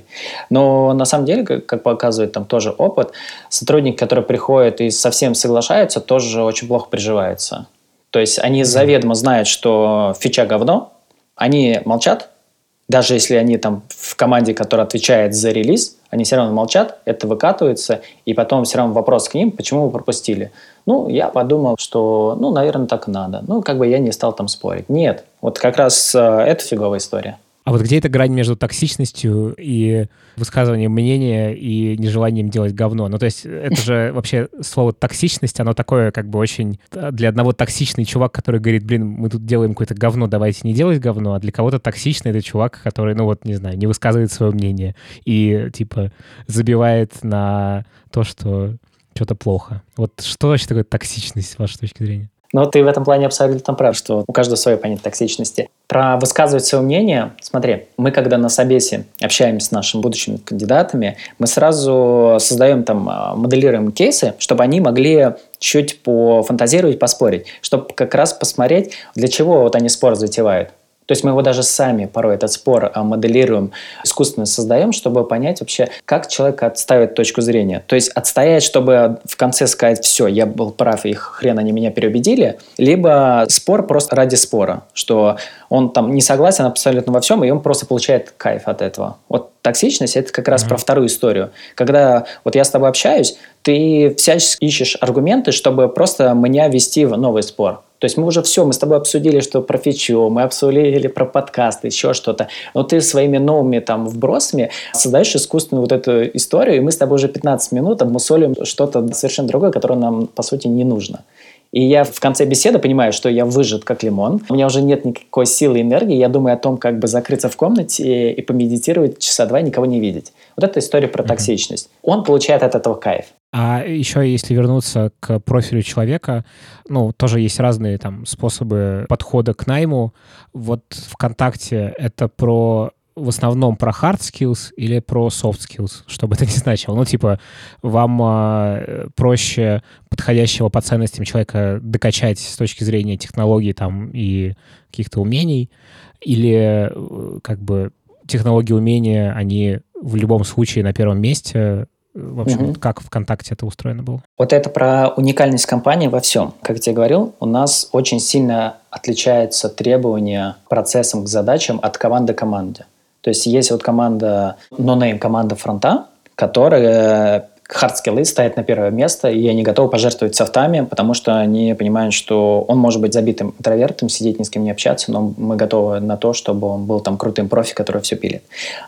Но на самом деле, как, как показывает там тоже опыт, сотрудник, который приходит и совсем соглашается, тоже очень плохо приживается. То есть они заведомо знают, что фича говно, они молчат, даже если они там в команде, которая отвечает за релиз, они все равно молчат, это выкатывается, и потом все равно вопрос к ним, почему вы пропустили. Ну, я подумал, что, ну, наверное, так надо. Ну, как бы я не стал там спорить. Нет, вот как раз э, это фиговая история.
А вот где эта грань между токсичностью и высказыванием мнения и нежеланием делать говно? Ну, то есть это же вообще слово «токсичность», оно такое как бы очень... Для одного токсичный чувак, который говорит, блин, мы тут делаем какое-то говно, давайте не делать говно, а для кого-то токсичный это чувак, который, ну вот, не знаю, не высказывает свое мнение и, типа, забивает на то, что что-то плохо. Вот что вообще такое токсичность с вашей точки зрения?
Но ты в этом плане абсолютно прав, что у каждого свое понятие токсичности. Про высказывать свое мнение, смотри, мы когда на собесе общаемся с нашими будущими кандидатами, мы сразу создаем там, а, моделируем кейсы, чтобы они могли чуть пофантазировать, поспорить, чтобы как раз посмотреть, для чего вот они спор затевают. То есть мы его даже сами порой этот спор а, моделируем, искусственно создаем, чтобы понять вообще, как человек отставит точку зрения. То есть отстоять, чтобы в конце сказать, все, я был прав, и хрен они меня переубедили, либо спор просто ради спора, что он там не согласен абсолютно во всем, и он просто получает кайф от этого. Вот токсичность – это как раз mm-hmm. про вторую историю. Когда вот я с тобой общаюсь, ты всячески ищешь аргументы, чтобы просто меня ввести в новый спор. То есть мы уже все, мы с тобой обсудили, что про фичу, мы обсудили про подкасты, еще что-то. Но ты своими новыми там вбросами создаешь искусственную вот эту историю, и мы с тобой уже 15 минут обмусолим что-то совершенно другое, которое нам, по сути, не нужно. И я в конце беседы понимаю, что я выжат как лимон. У меня уже нет никакой силы и энергии. Я думаю о том, как бы закрыться в комнате и помедитировать часа два, никого не видеть. Вот это история про токсичность. Он получает от этого кайф.
А еще если вернуться к профилю человека, ну, тоже есть разные там способы подхода к найму. Вот ВКонтакте это про в основном про hard skills или про soft skills, что бы это ни значило. Ну, типа, вам э, проще подходящего по ценностям человека докачать с точки зрения технологий там и каких-то умений, или э, как бы технологии, умения, они в любом случае на первом месте, в общем, угу. как ВКонтакте это устроено было?
Вот это про уникальность компании во всем. Как я тебе говорил, у нас очень сильно отличаются требования процессам к задачам от команды к команде. То есть есть вот команда, no-name команда фронта, которая хардскиллы стоят на первое место, и они готовы пожертвовать софтами, потому что они понимают, что он может быть забитым интровертом, сидеть ни с кем не общаться, но мы готовы на то, чтобы он был там крутым профи, который все пилит.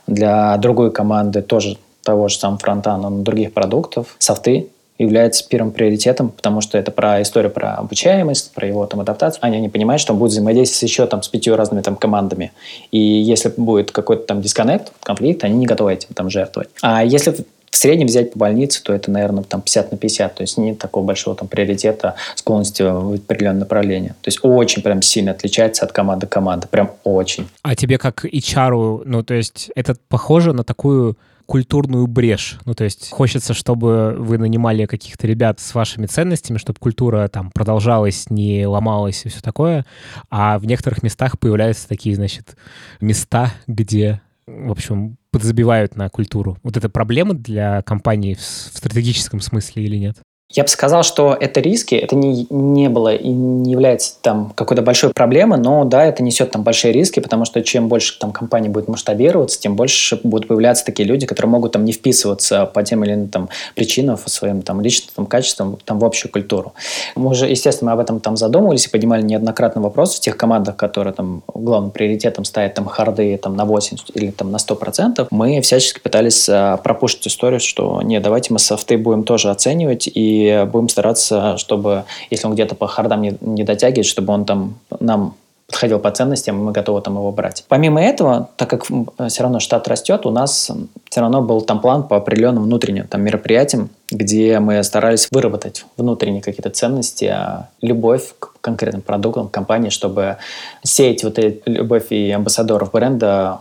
Для другой команды тоже того же самого фронта, но других продуктов, софты является первым приоритетом, потому что это про историю про обучаемость, про его там адаптацию. Они не понимают, что он будет взаимодействовать еще там с пятью разными там командами. И если будет какой-то там дисконнект, конфликт, они не готовы этим там жертвовать. А если в среднем взять по больнице, то это, наверное, там 50 на 50, то есть нет такого большого там приоритета склонности в определенное направление. То есть очень прям сильно отличается от команды к команде, прям очень.
А тебе как HR, ну то есть это похоже на такую культурную брешь. Ну, то есть хочется, чтобы вы нанимали каких-то ребят с вашими ценностями, чтобы культура там продолжалась, не ломалась и все такое. А в некоторых местах появляются такие, значит, места, где, в общем, подзабивают на культуру. Вот это проблема для компании в, в стратегическом смысле или нет?
Я бы сказал, что это риски, это не, не было и не является там какой-то большой проблемой, но да, это несет там большие риски, потому что чем больше там компания будет масштабироваться, тем больше будут появляться такие люди, которые могут там не вписываться по тем или иным там причинам, своим там личным там, качествам там в общую культуру. Мы уже, естественно, об этом там задумывались и поднимали неоднократно вопрос в тех командах, которые там главным приоритетом ставят там харды там на 80 или там на 100%. Мы всячески пытались а, пропушить историю, что нет, давайте мы софты будем тоже оценивать и будем стараться, чтобы, если он где-то по хардам не, не дотягивает, чтобы он там нам подходил по ценностям, и мы готовы там его брать. Помимо этого, так как все равно штат растет, у нас все равно был там план по определенным внутренним там, мероприятиям, где мы старались выработать внутренние какие-то ценности, а любовь к конкретным продуктам компании, чтобы сеять вот эту любовь и амбассадоров бренда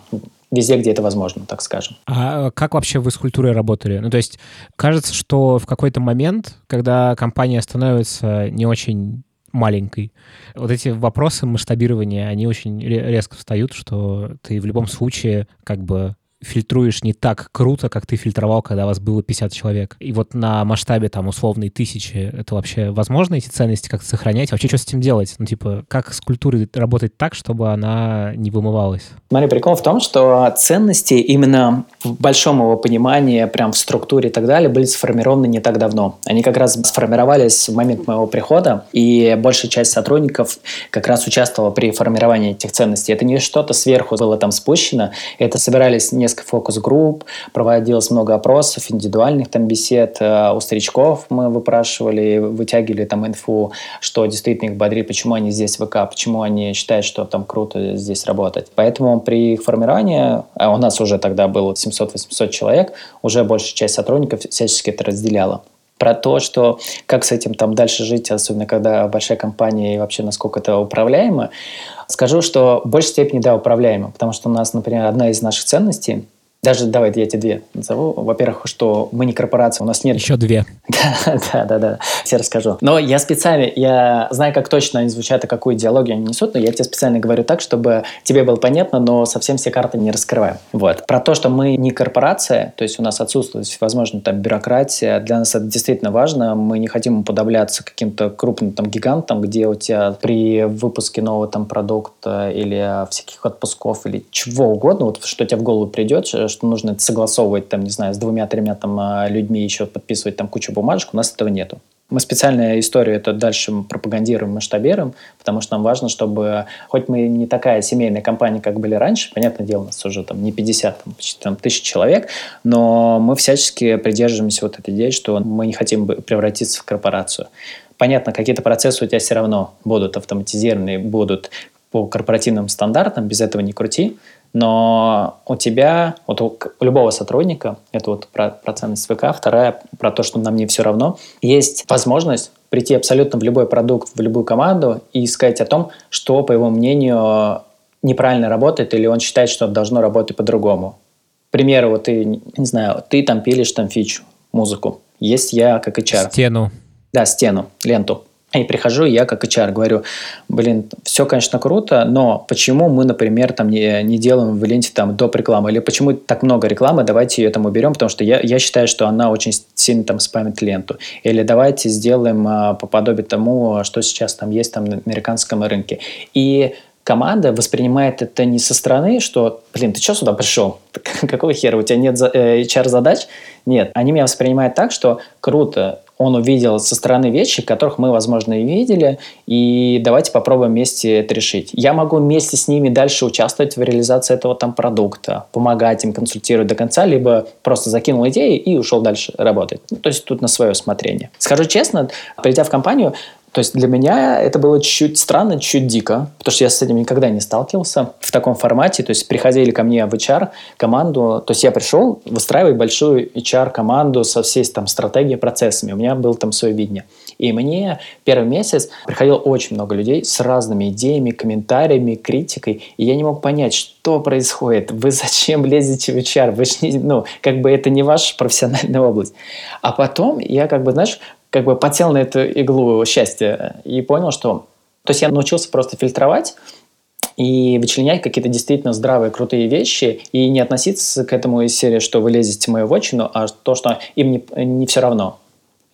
везде, где это возможно, так скажем.
А как вообще вы с культурой работали? Ну, то есть кажется, что в какой-то момент, когда компания становится не очень маленькой. Вот эти вопросы масштабирования, они очень резко встают, что ты в любом случае как бы фильтруешь не так круто, как ты фильтровал, когда вас было 50 человек. И вот на масштабе там условной тысячи это вообще возможно эти ценности как-то сохранять? Вообще что с этим делать? Ну типа как с культурой работать так, чтобы она не вымывалась?
Смотри, прикол в том, что ценности именно в большом его понимании, прям в структуре и так далее, были сформированы не так давно. Они как раз сформировались в момент моего прихода, и большая часть сотрудников как раз участвовала при формировании этих ценностей. Это не что-то сверху было там спущено, это собирались несколько несколько фокус-групп, проводилось много опросов, индивидуальных там бесед. Э, у старичков мы выпрашивали, вытягивали там инфу, что действительно их бодрит, почему они здесь в ВК, почему они считают, что там круто здесь работать. Поэтому при их формировании, а у нас уже тогда было 700-800 человек, уже большая часть сотрудников всячески это разделяла. Про то, что как с этим там дальше жить, особенно когда большая компания и вообще насколько это управляемо, скажу, что в большей степени, да, управляемо, потому что у нас, например, одна из наших ценностей даже давай я тебе две назову. Во-первых, что мы не корпорация, у нас нет...
Еще две.
Да, да, да, да, все расскажу. Но я специально, я знаю, как точно они звучат и какую идеологию они несут, но я тебе специально говорю так, чтобы тебе было понятно, но совсем все карты не раскрываем. Вот. Про то, что мы не корпорация, то есть у нас отсутствует, возможно, там бюрократия, для нас это действительно важно, мы не хотим уподобляться каким-то крупным там гигантам, где у тебя при выпуске нового там продукта или всяких отпусков или чего угодно, вот что тебе в голову придет, что нужно это согласовывать, там, не знаю, с двумя-тремя там а, людьми еще подписывать там кучу бумажек, у нас этого нету. Мы специально историю это дальше пропагандируем, масштабируем, потому что нам важно, чтобы, хоть мы не такая семейная компания, как были раньше, понятное дело, у нас уже там не 50, там, почти там, тысяч человек, но мы всячески придерживаемся вот этой идеи, что мы не хотим превратиться в корпорацию. Понятно, какие-то процессы у тебя все равно будут автоматизированы, будут по корпоративным стандартам, без этого не крути, но у тебя, вот у, у любого сотрудника, это вот про, про ценность ВК, вторая про то, что нам не все равно, есть возможность прийти абсолютно в любой продукт, в любую команду и сказать о том, что, по его мнению, неправильно работает или он считает, что должно работать по-другому. К примеру, вот ты, не знаю, ты там пилишь там фичу, музыку. Есть я как HR.
Стену.
Да, стену, ленту. И прихожу, я как HR говорю, блин, все, конечно, круто, но почему мы, например, там не, не делаем в ленте там доп. рекламы? Или почему так много рекламы, давайте ее там уберем, потому что я, я считаю, что она очень сильно там спамит ленту. Или давайте сделаем а, по подобию тому, что сейчас там есть там на американском рынке. И команда воспринимает это не со стороны, что, блин, ты что сюда пришел? Какого хера, у тебя нет HR-задач? Э, нет, они меня воспринимают так, что круто, он увидел со стороны вещи, которых мы, возможно, и видели, и давайте попробуем вместе это решить. Я могу вместе с ними дальше участвовать в реализации этого там продукта, помогать им, консультировать до конца, либо просто закинул идеи и ушел дальше работать. Ну, то есть тут на свое усмотрение. Скажу честно, придя в компанию, то есть для меня это было чуть странно, чуть дико, потому что я с этим никогда не сталкивался в таком формате. То есть приходили ко мне в HR команду, то есть я пришел выстраивать большую HR команду со всей там стратегией, процессами. У меня был там свое видение. И мне первый месяц приходило очень много людей с разными идеями, комментариями, критикой, и я не мог понять, что происходит, вы зачем лезете в HR, вы же не, ну, как бы это не ваша профессиональная область. А потом я как бы, знаешь, как бы подсел на эту иглу счастья и понял, что... То есть я научился просто фильтровать и вычленять какие-то действительно здравые, крутые вещи и не относиться к этому из серии, что вы лезете в мою вотчину, а то, что им не, не все равно.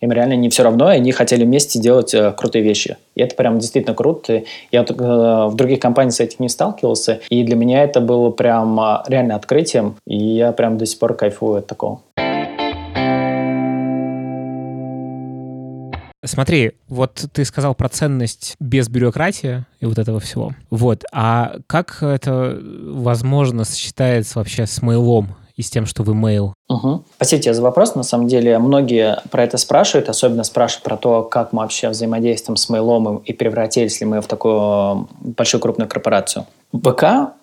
Им реально не все равно, и они хотели вместе делать э, крутые вещи. И это прям действительно круто. Я э, в других компаниях с этим не сталкивался, и для меня это было прям э, реально открытием, и я прям до сих пор кайфую от такого.
Смотри, вот ты сказал про ценность без бюрократии и вот этого всего. Вот. А как это, возможно, сочетается вообще с мейлом и с тем, что вы мейл?
Угу. Спасибо тебе за вопрос. На самом деле, многие про это спрашивают, особенно спрашивают про то, как мы вообще взаимодействуем с мейлом и превратились ли мы в такую большую крупную корпорацию. ВК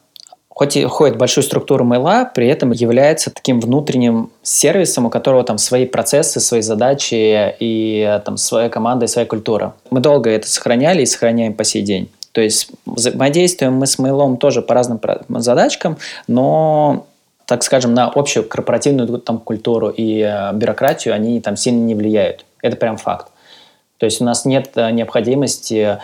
хоть и ходит большую структуру мейла, при этом является таким внутренним сервисом, у которого там свои процессы, свои задачи и там своя команда и своя культура. Мы долго это сохраняли и сохраняем по сей день. То есть взаимодействуем мы с мейлом тоже по разным задачкам, но так скажем, на общую корпоративную там, культуру и э, бюрократию они там сильно не влияют. Это прям факт. То есть у нас нет э, необходимости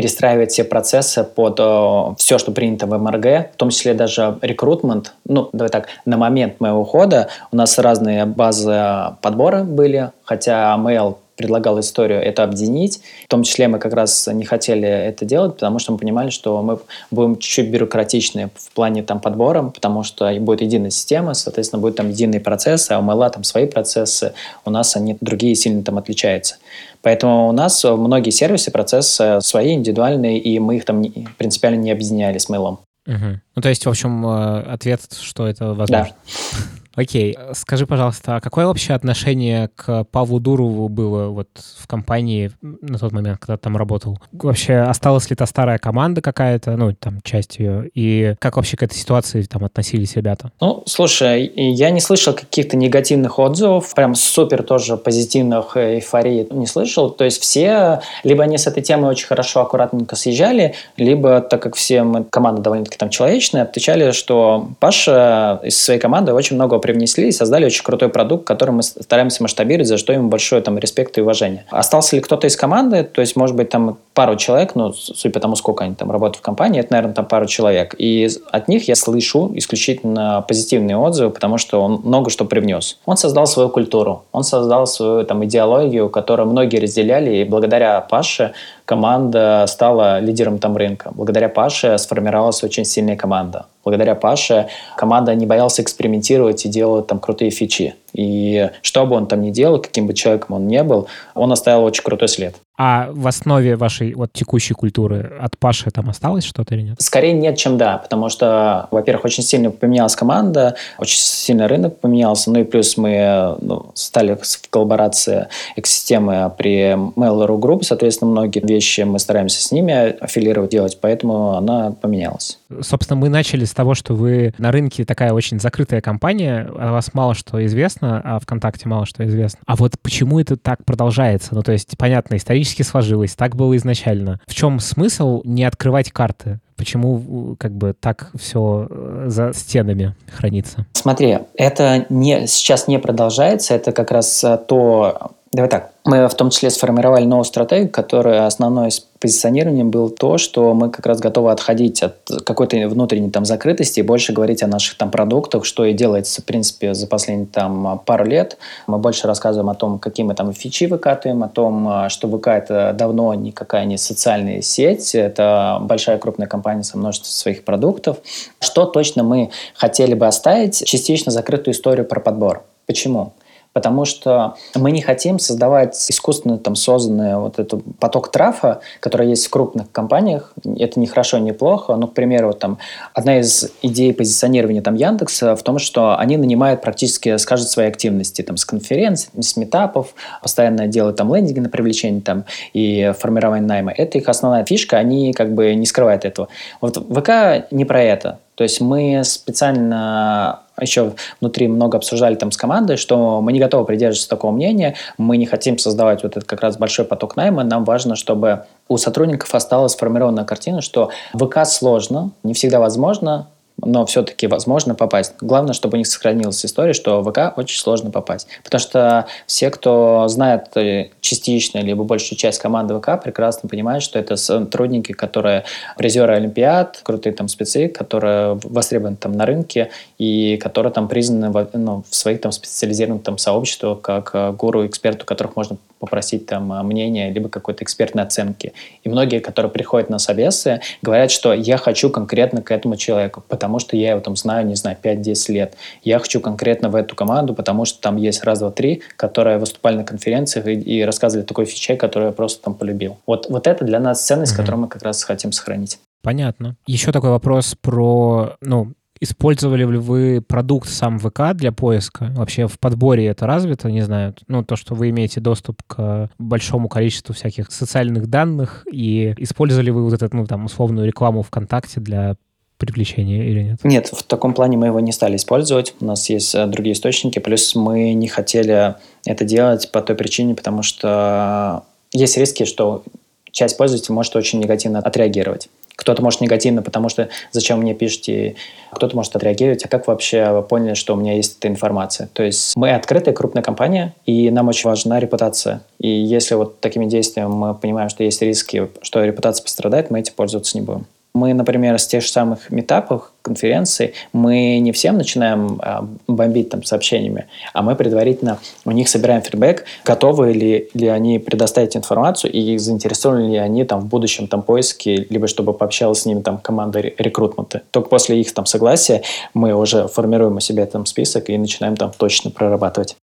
перестраивать все процессы под э, все, что принято в МРГ, в том числе даже рекрутмент. Ну, давай так, на момент моего ухода у нас разные базы подбора были, хотя Mail предлагал историю это объединить. В том числе мы как раз не хотели это делать, потому что мы понимали, что мы будем чуть-чуть бюрократичны в плане там подбора, потому что будет единая система, соответственно, будет там единые процессы, а у Mail там свои процессы, у нас они другие сильно там отличаются. Поэтому у нас многие сервисы, процессы свои, индивидуальные, и мы их там принципиально не объединяли с Mail.
Угу. Ну, то есть, в общем, э, ответ, что это возможно.
Да.
Окей, скажи, пожалуйста, а какое вообще отношение к Павлу Дурову было вот в компании на тот момент, когда там работал? Вообще осталась ли та старая команда какая-то, ну, там, часть ее, и как вообще к этой ситуации там относились ребята?
Ну, слушай, я не слышал каких-то негативных отзывов, прям супер тоже позитивных эйфорий не слышал, то есть все, либо они с этой темой очень хорошо, аккуратненько съезжали, либо, так как все мы, команда довольно-таки там человечная, отвечали, что Паша из своей команды очень много привнесли и создали очень крутой продукт, который мы стараемся масштабировать, за что им большое там респект и уважение. Остался ли кто-то из команды, то есть, может быть, там пару человек, ну, судя по тому, сколько они там работают в компании, это, наверное, там пару человек. И от них я слышу исключительно позитивные отзывы, потому что он много что привнес. Он создал свою культуру, он создал свою там идеологию, которую многие разделяли, и благодаря Паше команда стала лидером там рынка. Благодаря Паше сформировалась очень сильная команда. Благодаря Паше команда не боялась экспериментировать и делать там крутые фичи. И что бы он там ни делал, каким бы человеком он ни был, он оставил очень крутой след.
А в основе вашей вот текущей культуры от Паши там осталось что-то или нет?
Скорее нет, чем да, потому что, во-первых, очень сильно поменялась команда, очень сильно рынок поменялся, ну и плюс мы ну, стали в коллаборации экосистемы при Mail.ru Group, соответственно, многие вещи мы стараемся с ними аффилировать, делать, поэтому она поменялась.
Собственно, мы начали с того, что вы на рынке такая очень закрытая компания, о вас мало что известно, а ВКонтакте мало что известно. А вот почему это так продолжается? Ну, то есть, понятно, исторически исторически сложилось, так было изначально. В чем смысл не открывать карты? Почему как бы так все э, за стенами хранится?
Смотри, это не, сейчас не продолжается, это как раз э, то, Давай так. Мы в том числе сформировали новую стратегию, которая основной позиционированием был то, что мы как раз готовы отходить от какой-то внутренней там закрытости и больше говорить о наших там продуктах, что и делается, в принципе, за последние там пару лет. Мы больше рассказываем о том, какие мы там фичи выкатываем, о том, что ВК это давно никакая не социальная сеть, это большая крупная компания со множеством своих продуктов. Что точно мы хотели бы оставить? Частично закрытую историю про подбор. Почему? Потому что мы не хотим создавать искусственно там созданный вот этот поток трафа, который есть в крупных компаниях. Это не хорошо, не плохо. Но, к примеру, там одна из идей позиционирования там Яндекса в том, что они нанимают практически с каждой своей активности, там с конференций, с метапов, постоянно делают там лендинги на привлечение там и формирование найма. Это их основная фишка, они как бы не скрывают этого. Вот ВК не про это. То есть мы специально еще внутри много обсуждали там с командой, что мы не готовы придерживаться такого мнения, мы не хотим создавать вот этот как раз большой поток найма, нам важно, чтобы у сотрудников осталась сформированная картина, что ВК сложно, не всегда возможно, но все-таки возможно попасть. Главное, чтобы у них сохранилась история, что в ВК очень сложно попасть. Потому что все, кто знает э, частично либо большую часть команды ВК, прекрасно понимают, что это сотрудники, которые призеры Олимпиад, крутые там спецы, которые востребованы там на рынке и которые там признаны в, ну, в своих там специализированных там сообществах как э, гуру, эксперту, которых можно попросить там мнение, либо какой-то экспертной оценки. И многие, которые приходят на собесы, говорят, что я хочу конкретно к этому человеку, потому что я его там знаю, не знаю, 5-10 лет. Я хочу конкретно в эту команду, потому что там есть раз, два, три, которые выступали на конференциях и, и рассказывали такой фичей, который я просто там полюбил. Вот, вот это для нас ценность, mm-hmm. которую мы как раз хотим сохранить.
Понятно. Еще такой вопрос про, ну, Использовали ли вы продукт сам ВК для поиска? Вообще в подборе это развито, не знаю, ну, то, что вы имеете доступ к большому количеству всяких социальных данных, и использовали вы вот эту, ну, там, условную рекламу ВКонтакте для привлечения или нет?
Нет, в таком плане мы его не стали использовать. У нас есть э, другие источники. Плюс мы не хотели это делать по той причине, потому что есть риски, что часть пользователей может очень негативно отреагировать. Кто-то может негативно, потому что зачем мне пишете, кто-то может отреагировать, а как вообще поняли, что у меня есть эта информация. То есть мы открытая крупная компания, и нам очень важна репутация. И если вот такими действиями мы понимаем, что есть риски, что репутация пострадает, мы этим пользоваться не будем. Мы, например, с тех же самых метапов, конференций, мы не всем начинаем а, бомбить там сообщениями, а мы предварительно у них собираем фидбэк, готовы ли, ли они предоставить информацию и заинтересованы ли они там в будущем там поиске, либо чтобы пообщалась с ними там команда рекрутмента. Только после их там согласия мы уже формируем у себя там список и начинаем там точно прорабатывать.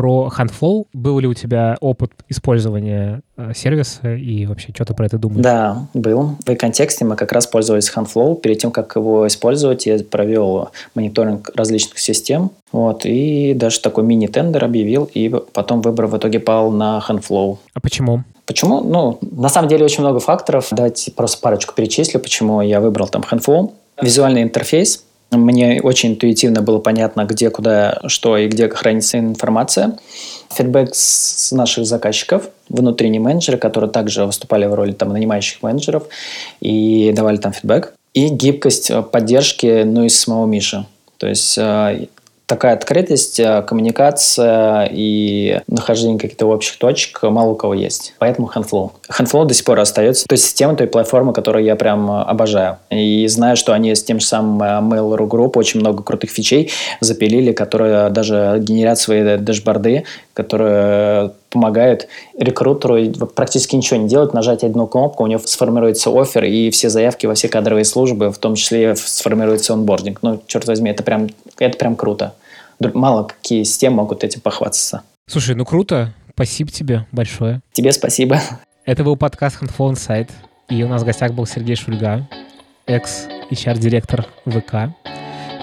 Про Handflow. Был ли у тебя опыт использования э, сервиса и вообще что ты про это думаешь?
Да, был. В контексте мы как раз пользовались Handflow. Перед тем, как его использовать, я провел мониторинг различных систем. Вот, и даже такой мини-тендер объявил, и потом выбор в итоге пал на Handflow.
А почему?
Почему? Ну, на самом деле очень много факторов. Давайте просто парочку перечислю, почему я выбрал там Handflow. Визуальный интерфейс. Мне очень интуитивно было понятно, где, куда, что и где хранится информация. Фидбэк с наших заказчиков, внутренние менеджеры, которые также выступали в роли там, нанимающих менеджеров и давали там фидбэк. И гибкость поддержки, ну, из самого Миши. То есть э, такая открытость, э, коммуникация и нахождение каких-то общих точек мало у кого есть. Поэтому Handflow. Handflow до сих пор остается той системой, той платформой, которую я прям э, обожаю. И знаю, что они с тем же самым э, Mail.ru Group очень много крутых фичей запилили, которые даже генерят свои дашборды, которые помогают рекрутеру практически ничего не делать, нажать одну кнопку, у него сформируется офер, и все заявки во все кадровые службы, в том числе сформируется онбординг. Ну, черт возьми, это прям, это прям круто мало какие системы могут этим похвастаться.
Слушай, ну круто. Спасибо тебе большое.
Тебе спасибо.
Это был подкаст Handphone Сайт. И у нас в гостях был Сергей Шульга, экс-HR-директор ВК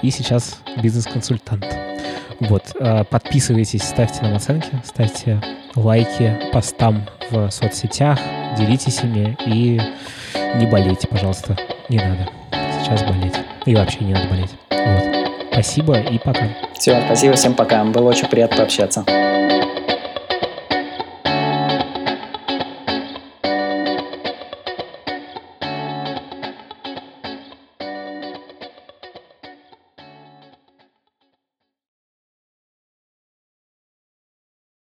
и сейчас бизнес-консультант. Вот, э, подписывайтесь, ставьте нам оценки, ставьте лайки постам в соцсетях, делитесь ими и не болейте, пожалуйста. Не надо сейчас болеть. И вообще не надо болеть. Вот. Спасибо и пока.
Все, спасибо, всем пока. Было очень приятно пообщаться.